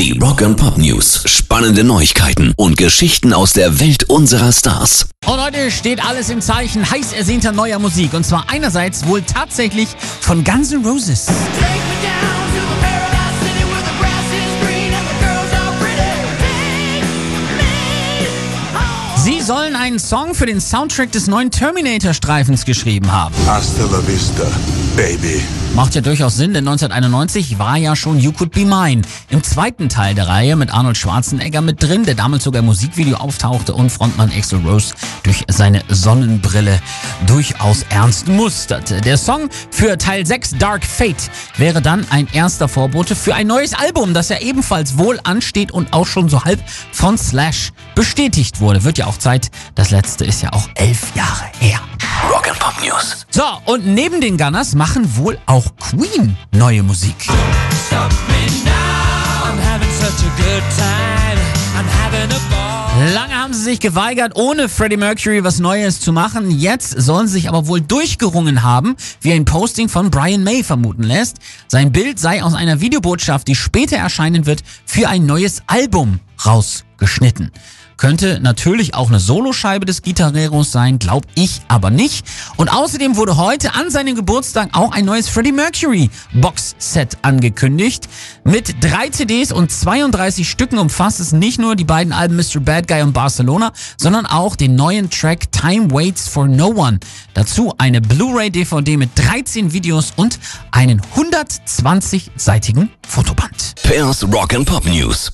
Die Rock and Pop News. Spannende Neuigkeiten und Geschichten aus der Welt unserer Stars. Und heute steht alles im Zeichen heiß ersehnter neuer Musik. Und zwar einerseits wohl tatsächlich von Guns N' Roses. Take Sie sollen einen Song für den Soundtrack des neuen Terminator-Streifens geschrieben haben. Hasta la vista, baby. Macht ja durchaus Sinn, denn 1991 war ja schon You Could Be Mine im zweiten Teil der Reihe mit Arnold Schwarzenegger mit drin, der damals sogar im Musikvideo auftauchte und Frontmann Axl Rose durch seine Sonnenbrille durchaus ernst musterte. Der Song für Teil 6 Dark Fate wäre dann ein erster Vorbote für ein neues Album, das ja ebenfalls wohl ansteht und auch schon so halb von Slash bestätigt wurde. Wird ja auch Zeit, das letzte ist ja auch elf Jahre her. Rock and Pop News. So, und neben den Gunners machen wohl auch Queen neue Musik. Lange haben sie sich geweigert, ohne Freddie Mercury was Neues zu machen. Jetzt sollen sie sich aber wohl durchgerungen haben, wie ein Posting von Brian May vermuten lässt. Sein Bild sei aus einer Videobotschaft, die später erscheinen wird, für ein neues Album rausgeschnitten. Könnte natürlich auch eine Soloscheibe des Gitarreros sein, glaub ich aber nicht. Und außerdem wurde heute an seinem Geburtstag auch ein neues Freddie Mercury Box-Set angekündigt. Mit drei CDs und 32 Stücken umfasst es nicht nur die beiden Alben Mr. Bad Guy und Barcelona, sondern auch den neuen Track Time Waits for No One. Dazu eine Blu-ray-DVD mit 13 Videos und einen 120-seitigen Fotoband. Pairs Rock and Pop News.